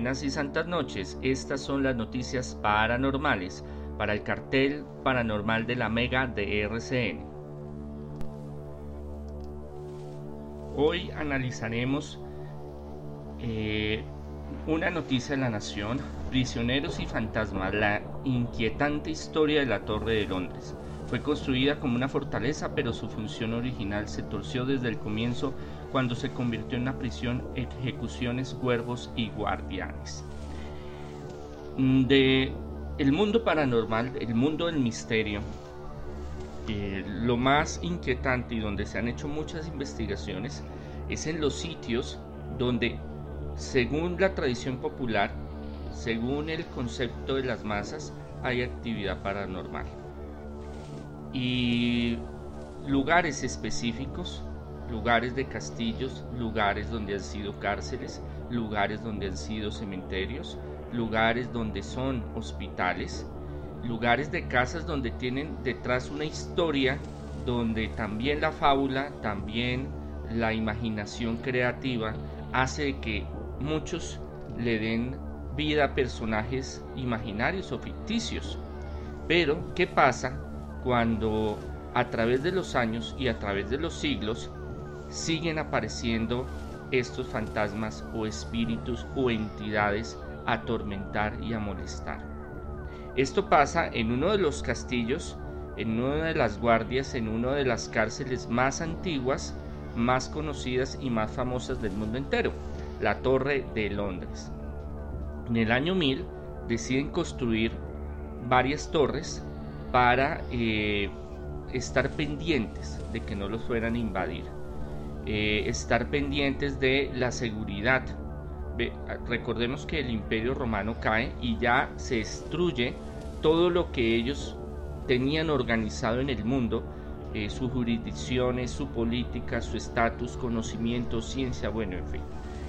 Buenas y santas noches. Estas son las noticias paranormales para el cartel paranormal de la Mega de RCN. Hoy analizaremos eh, una noticia de la Nación, Prisioneros y Fantasmas, la inquietante historia de la Torre de Londres. Fue construida como una fortaleza, pero su función original se torció desde el comienzo cuando se convirtió en una prisión, ejecuciones, cuervos y guardianes. Mm, de el mundo paranormal, el mundo del misterio, eh, lo más inquietante y donde se han hecho muchas investigaciones es en los sitios donde, según la tradición popular, según el concepto de las masas, hay actividad paranormal y lugares específicos, lugares de castillos, lugares donde han sido cárceles, lugares donde han sido cementerios, lugares donde son hospitales, lugares de casas donde tienen detrás una historia, donde también la fábula, también la imaginación creativa hace que muchos le den vida a personajes imaginarios o ficticios. Pero, ¿qué pasa cuando a través de los años y a través de los siglos siguen apareciendo estos fantasmas o espíritus o entidades a atormentar y a molestar. Esto pasa en uno de los castillos, en una de las guardias, en una de las cárceles más antiguas, más conocidas y más famosas del mundo entero, la Torre de Londres. En el año 1000 deciden construir varias torres para eh, estar pendientes de que no los fueran a invadir, eh, estar pendientes de la seguridad. recordemos que el imperio romano cae y ya se destruye todo lo que ellos tenían organizado en el mundo, eh, sus jurisdicciones, su política, su estatus, conocimiento, ciencia, bueno, en fin.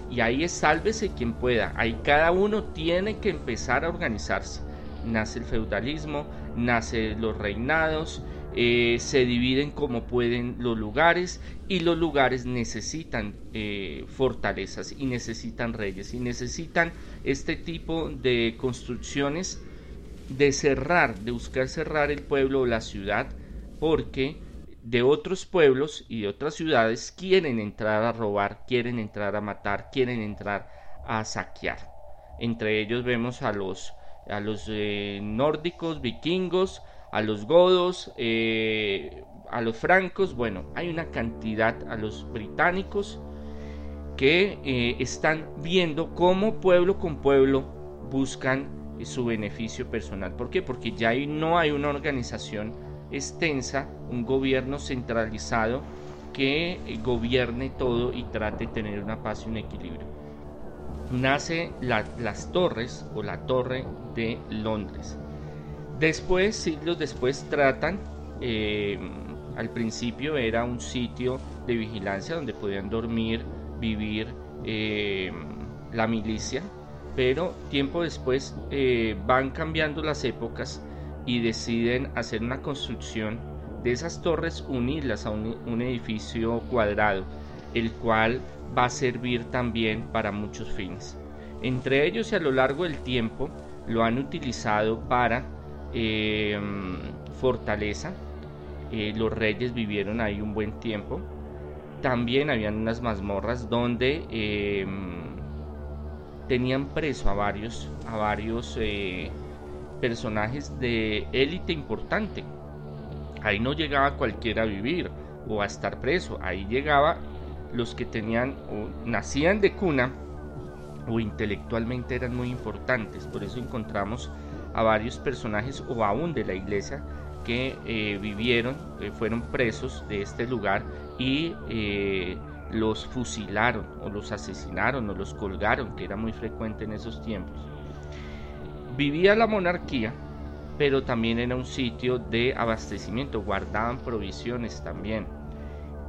Y ahí es sálvese quien pueda, ahí cada uno tiene que empezar a organizarse nace el feudalismo, nace los reinados, eh, se dividen como pueden los lugares y los lugares necesitan eh, fortalezas y necesitan reyes y necesitan este tipo de construcciones de cerrar, de buscar cerrar el pueblo o la ciudad porque de otros pueblos y de otras ciudades quieren entrar a robar, quieren entrar a matar, quieren entrar a saquear. Entre ellos vemos a los a los eh, nórdicos, vikingos, a los godos, eh, a los francos, bueno, hay una cantidad a los británicos que eh, están viendo cómo pueblo con pueblo buscan su beneficio personal. ¿Por qué? Porque ya no hay una organización extensa, un gobierno centralizado que gobierne todo y trate de tener una paz y un equilibrio nace las torres o la torre de Londres. Después, siglos después, tratan, eh, al principio era un sitio de vigilancia donde podían dormir, vivir eh, la milicia, pero tiempo después eh, van cambiando las épocas y deciden hacer una construcción de esas torres, unirlas a un edificio cuadrado, el cual va a servir también para muchos fines. Entre ellos y a lo largo del tiempo lo han utilizado para em, fortaleza. Eh, los reyes vivieron ahí un buen tiempo. También habían unas mazmorras donde em, tenían preso a varios, a varios eh, personajes de élite importante. Ahí no llegaba cualquiera a vivir o a estar preso. Ahí llegaba los que tenían o nacían de cuna o intelectualmente eran muy importantes. Por eso encontramos a varios personajes o aún de la iglesia que eh, vivieron, eh, fueron presos de este lugar y eh, los fusilaron o los asesinaron o los colgaron, que era muy frecuente en esos tiempos. Vivía la monarquía, pero también era un sitio de abastecimiento, guardaban provisiones también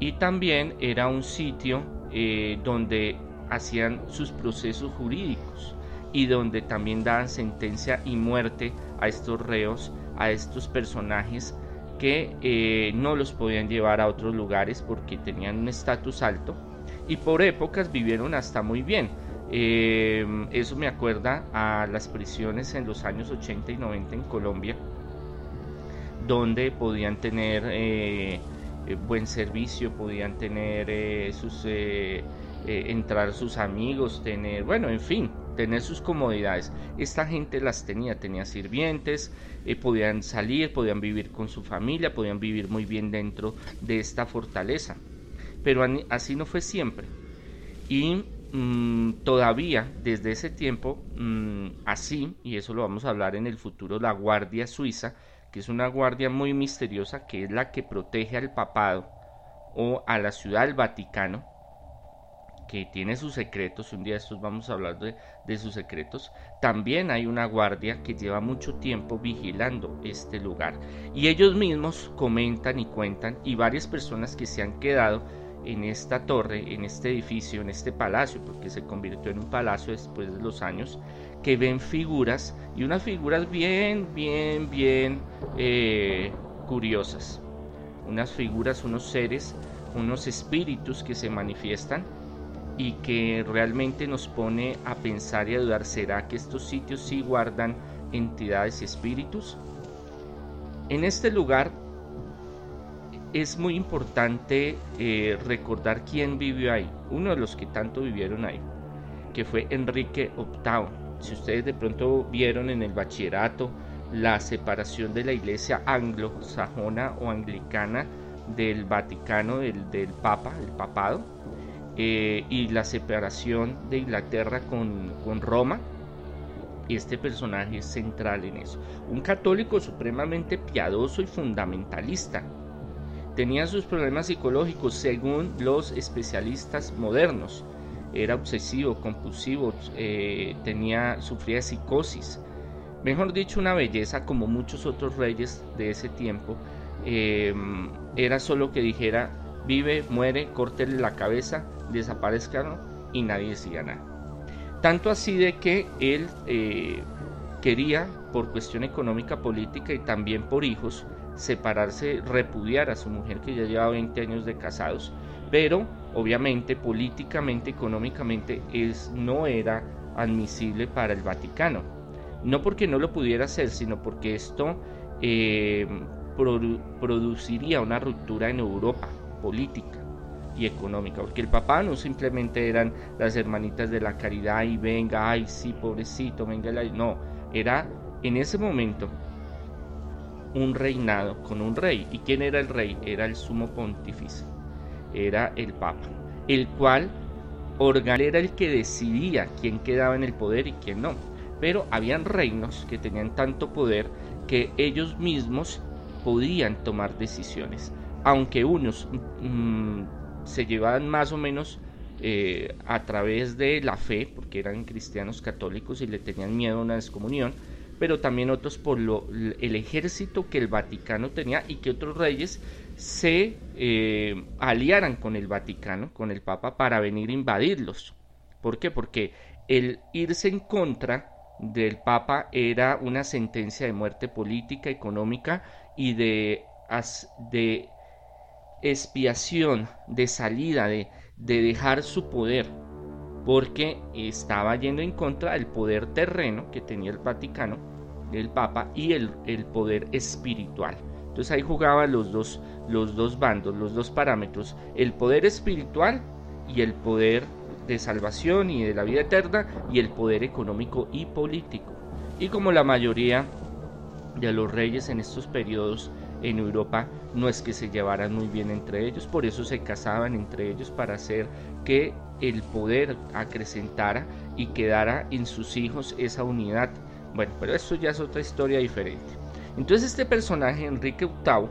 y también era un sitio eh, donde hacían sus procesos jurídicos y donde también daban sentencia y muerte a estos reos, a estos personajes que eh, no los podían llevar a otros lugares porque tenían un estatus alto y por épocas vivieron hasta muy bien. Eh, eso me acuerda a las prisiones en los años 80 y 90 en Colombia, donde podían tener eh, buen servicio, podían tener sus entrar sus amigos, tener, bueno, en fin, tener sus comodidades. Esta gente las tenía, tenía sirvientes, podían salir, podían vivir con su familia, podían vivir muy bien dentro de esta fortaleza. Pero así no fue siempre. Y Mm, todavía desde ese tiempo, mm, así, y eso lo vamos a hablar en el futuro, la Guardia Suiza, que es una guardia muy misteriosa, que es la que protege al papado o a la ciudad del Vaticano, que tiene sus secretos, un día estos vamos a hablar de, de sus secretos, también hay una guardia que lleva mucho tiempo vigilando este lugar. Y ellos mismos comentan y cuentan, y varias personas que se han quedado en esta torre, en este edificio, en este palacio, porque se convirtió en un palacio después de los años, que ven figuras y unas figuras bien, bien, bien eh, curiosas. Unas figuras, unos seres, unos espíritus que se manifiestan y que realmente nos pone a pensar y a dudar, ¿será que estos sitios sí guardan entidades y espíritus? En este lugar es muy importante eh, recordar quién vivió ahí, uno de los que tanto vivieron ahí, que fue Enrique VIII. Si ustedes de pronto vieron en el bachillerato la separación de la iglesia anglosajona o anglicana del Vaticano, del, del Papa, el papado, eh, y la separación de Inglaterra con, con Roma, este personaje es central en eso. Un católico supremamente piadoso y fundamentalista, tenía sus problemas psicológicos según los especialistas modernos. Era obsesivo, compulsivo, eh, tenía, sufría psicosis. Mejor dicho, una belleza como muchos otros reyes de ese tiempo. Eh, era solo que dijera, vive, muere, córtele la cabeza, desaparezca y nadie decía nada. Tanto así de que él eh, quería, por cuestión económica, política y también por hijos, separarse, repudiar a su mujer que ya lleva 20 años de casados, pero obviamente políticamente, económicamente, es, no era admisible para el Vaticano. No porque no lo pudiera hacer, sino porque esto eh, produciría una ruptura en Europa política y económica, porque el papá no simplemente eran las hermanitas de la caridad y venga, ay sí, pobrecito, venga, no, era en ese momento un reinado con un rey. ¿Y quién era el rey? Era el sumo pontífice, era el papa, el cual era el que decidía quién quedaba en el poder y quién no. Pero habían reinos que tenían tanto poder que ellos mismos podían tomar decisiones, aunque unos mm, se llevaban más o menos eh, a través de la fe, porque eran cristianos católicos y le tenían miedo a una descomunión, pero también otros por lo, el ejército que el Vaticano tenía y que otros reyes se eh, aliaran con el Vaticano, con el Papa, para venir a invadirlos. ¿Por qué? Porque el irse en contra del Papa era una sentencia de muerte política, económica y de, de expiación, de salida, de, de dejar su poder porque estaba yendo en contra del poder terreno que tenía el Vaticano, el Papa, y el, el poder espiritual. Entonces ahí jugaban los dos, los dos bandos, los dos parámetros, el poder espiritual y el poder de salvación y de la vida eterna y el poder económico y político. Y como la mayoría de los reyes en estos periodos en Europa no es que se llevaran muy bien entre ellos, por eso se casaban entre ellos para hacer que el poder acrecentara y quedara en sus hijos esa unidad. Bueno, pero eso ya es otra historia diferente. Entonces este personaje, Enrique VIII,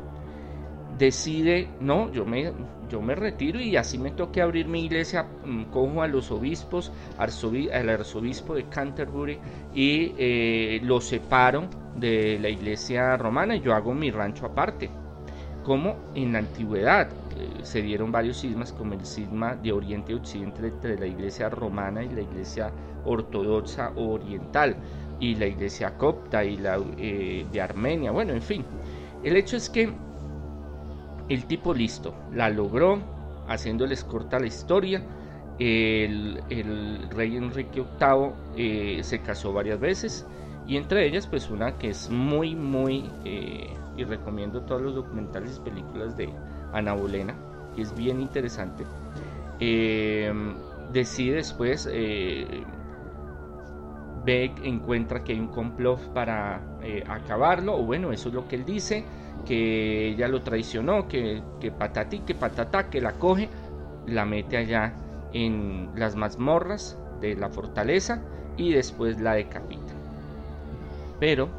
decide, no, yo me, yo me retiro y así me toque abrir mi iglesia, mm, cojo a los obispos, al arzobispo de Canterbury y eh, lo separo de la iglesia romana yo hago mi rancho aparte. Como en la antigüedad se dieron varios sismas, como el sisma de Oriente y Occidente entre la iglesia romana y la iglesia ortodoxa oriental, y la iglesia copta y la eh, de Armenia, bueno, en fin. El hecho es que el tipo listo la logró, haciéndoles corta la historia, el, rey Enrique VIII eh, se casó varias veces y entre ellas pues una que es muy muy eh, y recomiendo todos los documentales y películas de Ana Bolena que es bien interesante eh, decide después ve encuentra que hay un complot para acabarlo o bueno eso es lo que él dice que ella lo traicionó que, que patati que patata que la coge la mete allá en las mazmorras de la fortaleza y después la decapita. Pero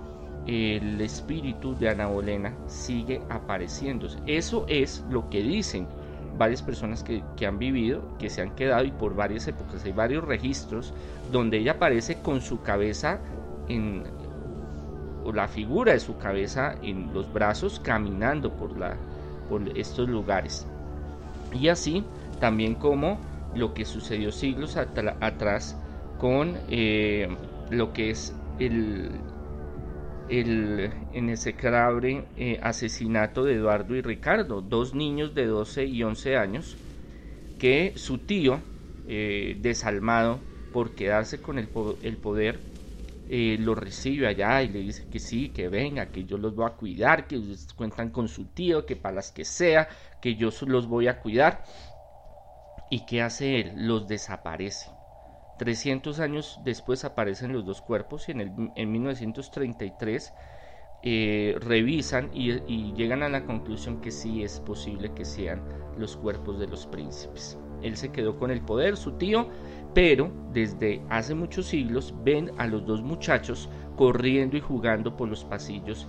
el espíritu de Ana Bolena sigue apareciéndose. Eso es lo que dicen varias personas que, han vivido, que se han quedado y por varias épocas. Hay varios registros donde ella aparece con su cabeza en o la figura de su cabeza en los brazos caminando por, la, por estos lugares. Y así también como lo que sucedió siglos atrás con eh, lo que es el, el en ese eh, asesinato de Eduardo y Ricardo, dos niños de 12 y 11 años, que su tío, eh, desalmado por quedarse con el, el poder, lo recibe allá y le dice que sí, que venga, que yo los voy a cuidar, que cuentan con su tío, que para las que sea, que yo los voy a cuidar. ¿Y qué hace él? Los desaparece. 300 años después aparecen los dos cuerpos y en, el, en 1933 eh, revisan y, llegan a la conclusión que sí es posible que sean los cuerpos de los príncipes. Él se quedó con el poder, su tío, pero desde hace muchos siglos ven a los dos muchachos corriendo y jugando por los pasillos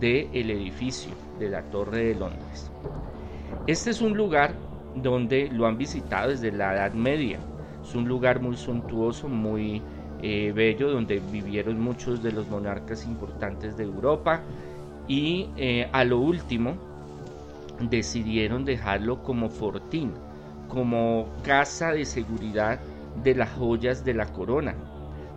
del edificio de la Torre de Londres. Este es un lugar donde lo han visitado desde la Edad Media. Es un lugar muy suntuoso, muy eh, bello, donde vivieron muchos de los monarcas importantes de Europa y eh, a lo último decidieron dejarlo como fortín, como casa de seguridad de las joyas de la corona,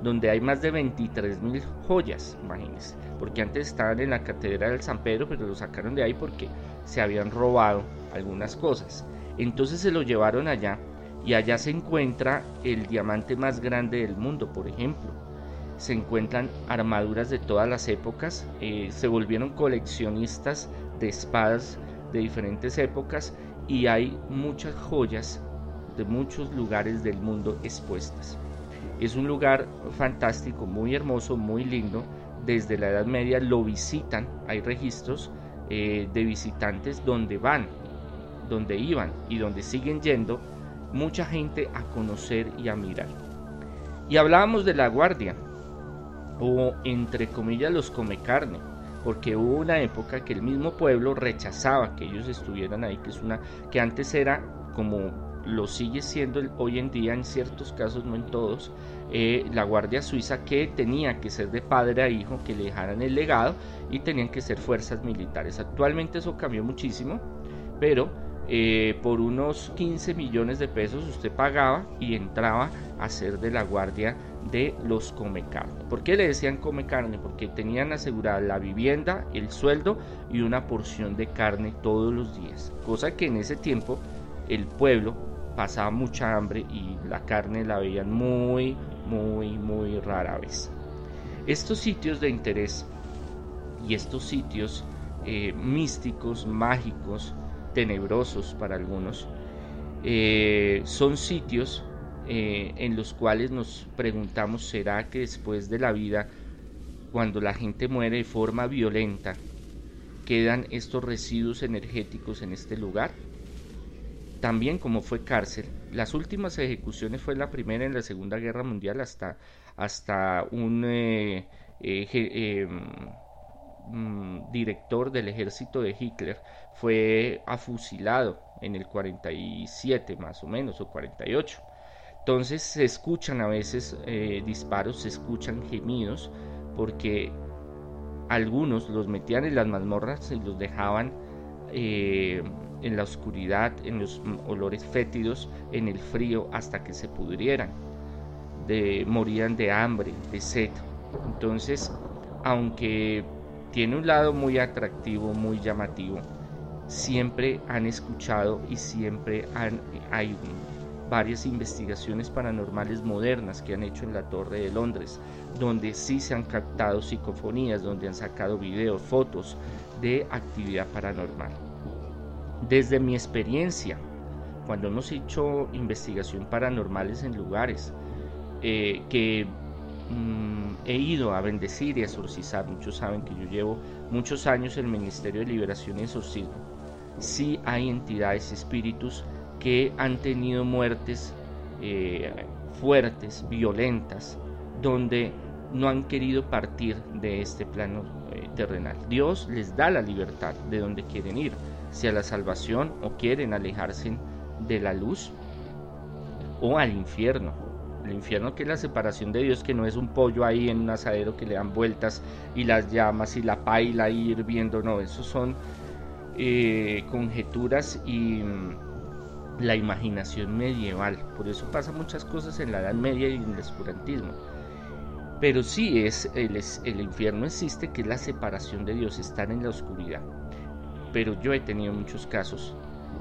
donde hay más de 23 mil joyas, imagínense, porque antes estaban en la catedral del San Pedro, pero lo sacaron de ahí porque se habían robado algunas cosas. Entonces se lo llevaron allá y allá se encuentra el diamante más grande del mundo, por ejemplo. Se encuentran armaduras de todas las épocas, eh, se volvieron coleccionistas de espadas de diferentes épocas y hay muchas joyas de muchos lugares del mundo expuestas. Es un lugar fantástico, muy hermoso, muy lindo. Desde la Edad Media lo visitan, hay registros eh, de visitantes donde van donde iban y donde siguen yendo mucha gente a conocer y a mirar. Y hablábamos de la guardia, o entre comillas los come carne, porque hubo una época que el mismo pueblo rechazaba que ellos estuvieran ahí, que es una que antes era como lo sigue siendo hoy en día en ciertos casos, no en todos, eh, la Guardia Suiza que tenía que ser de padre a hijo, que le dejaran el legado y tenían que ser fuerzas militares. Actualmente eso cambió muchísimo, pero eh, por unos 15 millones de pesos usted pagaba y entraba a ser de la guardia de los come carne. ¿Por qué le decían come carne? Porque tenían asegurada la vivienda, el sueldo y una porción de carne todos los días. Cosa que en ese tiempo el pueblo pasaba mucha hambre y la carne la veían muy, muy, muy rara vez. Estos sitios de interés y estos sitios eh, místicos, mágicos, tenebrosos para algunos, eh, son sitios eh, en los cuales nos preguntamos, ¿será que después de la vida, cuando la gente muere de forma violenta, quedan estos residuos energéticos en este lugar? También como fue cárcel, las últimas ejecuciones fue la primera en la Segunda Guerra Mundial hasta, hasta un... Eh, Mm, director del ejército de Hitler, fue afusilado en el 47 más o menos, o 48. Entonces se escuchan a veces eh, disparos, se escuchan gemidos, porque algunos los metían en las mazmorras y los dejaban eh, en la oscuridad, en los olores fétidos, en el frío, hasta que se pudrieran. De, morían de hambre, de sed. Entonces, aunque tiene un lado muy atractivo, muy llamativo. Siempre han escuchado y siempre han, hay varias investigaciones paranormales modernas que han hecho en la Torre de Londres, donde sí se han captado psicofonías, donde han sacado videos, fotos de actividad paranormal. Desde mi experiencia, cuando hemos hecho investigación paranormales en lugares eh, que mm, he ido a bendecir y a exorcizar, muchos saben que yo llevo muchos años el Ministerio de Liberación y Exorcismo, sí hay entidades, espíritus que han tenido muertes eh, fuertes, violentas, donde no han querido partir de este plano eh, terrenal. Dios les da la libertad de donde quieren ir, si a la salvación o quieren alejarse de la luz o al infierno. El infierno que es la separación de Dios, que no es un pollo ahí en un asadero que le dan vueltas y las llamas y la paila ahí hirviendo, no, eso son eh, conjeturas y mm, la imaginación medieval. Por eso pasa muchas cosas en la Edad Media y en el oscurantismo. Pero sí es el, el infierno existe, que es la separación de Dios, estar en la oscuridad. Pero yo he tenido muchos casos,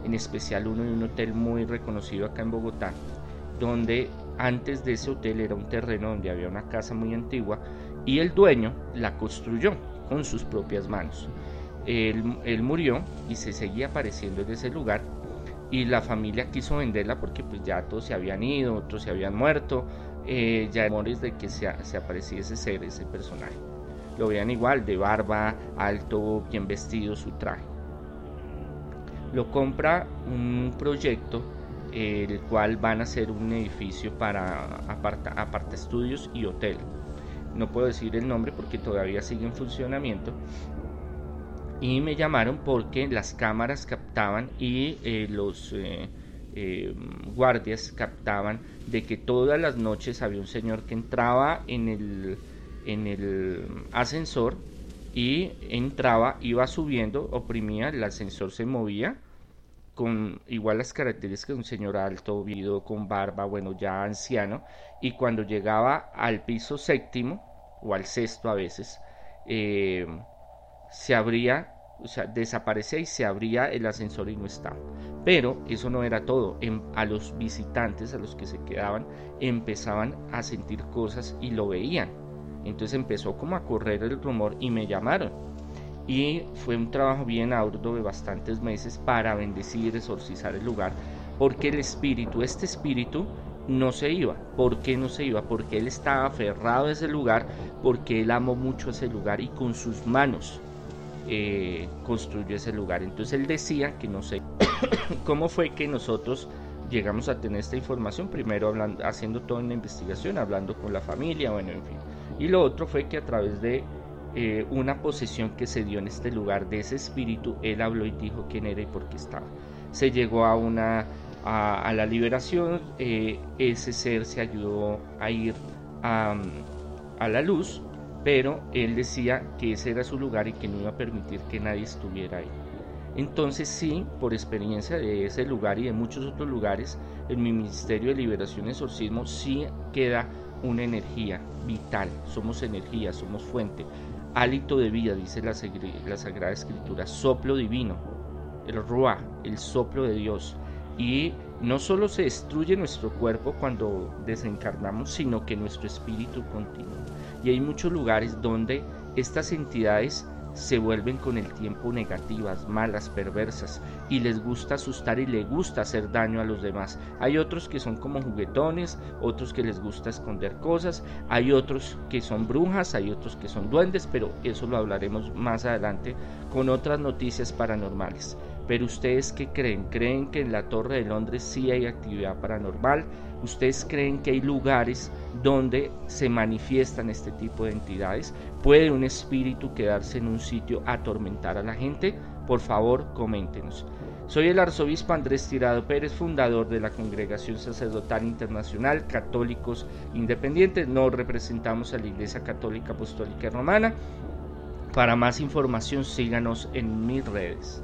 en especial uno en un hotel muy reconocido acá en Bogotá, donde antes de ese hotel era un terreno donde había una casa muy antigua y el dueño la construyó con sus propias manos. Él, murió y se seguía apareciendo en ese lugar y la familia quiso venderla porque pues ya todos se habían ido, otros se habían muerto, eh, ya temores de que se, se apareciese ese ser, ese personaje. Lo veían igual, de barba, alto, bien vestido, su traje. Lo compra un proyecto el cual van a ser un edificio para aparta, estudios y hotel. No puedo decir el nombre porque todavía sigue en funcionamiento, y me llamaron porque las cámaras captaban y eh, los eh, eh, guardias captaban de que todas las noches había un señor que entraba en el, en el ascensor y entraba, iba subiendo, oprimía, el ascensor se movía con igual las características de un señor alto, vivido, con barba, bueno, ya anciano, y cuando llegaba al piso séptimo, o al sexto a veces, se abría, o sea, desaparecía y se abría el ascensor y no estaba. Pero eso no era todo. a los visitantes, a los que se quedaban, empezaban a sentir cosas y lo veían. Entonces empezó como a correr el rumor y me llamaron. Y fue un trabajo bien arduo de bastantes meses para bendecir, exorcizar el lugar, porque el espíritu, este espíritu, no se iba. ¿Por qué no se iba? Porque él estaba aferrado a ese lugar, porque él amó mucho ese lugar y con sus manos eh, construyó ese lugar. Entonces él decía que no sé cómo fue que nosotros llegamos a tener esta información, primero hablando, haciendo toda una investigación, hablando con la familia, bueno, en fin. Y lo otro fue que a través de eh, una posesión que se dio en este lugar de ese espíritu, él habló y dijo quién era y por qué estaba. Se llegó a una a, la liberación, eh, ese ser se ayudó a ir a, a la luz pero él decía que ese era su lugar y que no iba a permitir que nadie estuviera ahí. Entonces sí, por experiencia de ese lugar y de muchos otros lugares, en mi Ministerio de Liberación y Exorcismo sí queda una energía vital, somos energía, somos fuente, hálito de vida, dice la, Sagrada Escritura, soplo divino, el Ruah, el soplo de Dios. Y no solo se destruye nuestro cuerpo cuando desencarnamos, sino que nuestro espíritu continúa. Y hay muchos lugares donde estas entidades se vuelven con el tiempo negativas, malas, perversas, y les gusta asustar y les gusta hacer daño a los demás. Hay otros que son como juguetones, otros que les gusta esconder cosas, hay otros que son brujas, hay otros que son duendes, pero eso lo hablaremos más adelante con otras noticias paranormales. Pero ustedes qué creen? ¿Creen que en la Torre de Londres sí hay actividad paranormal? ¿Ustedes creen que hay lugares donde se manifiestan este tipo de entidades? ¿Puede un espíritu quedarse en un sitio a atormentar a la gente? Por favor, coméntenos. Soy el arzobispo Andrés Tirado Pérez, fundador de la Congregación Sacerdotal Internacional Católicos Independientes. No representamos a la Iglesia Católica Apostólica Romana. Para más información síganos en mis redes.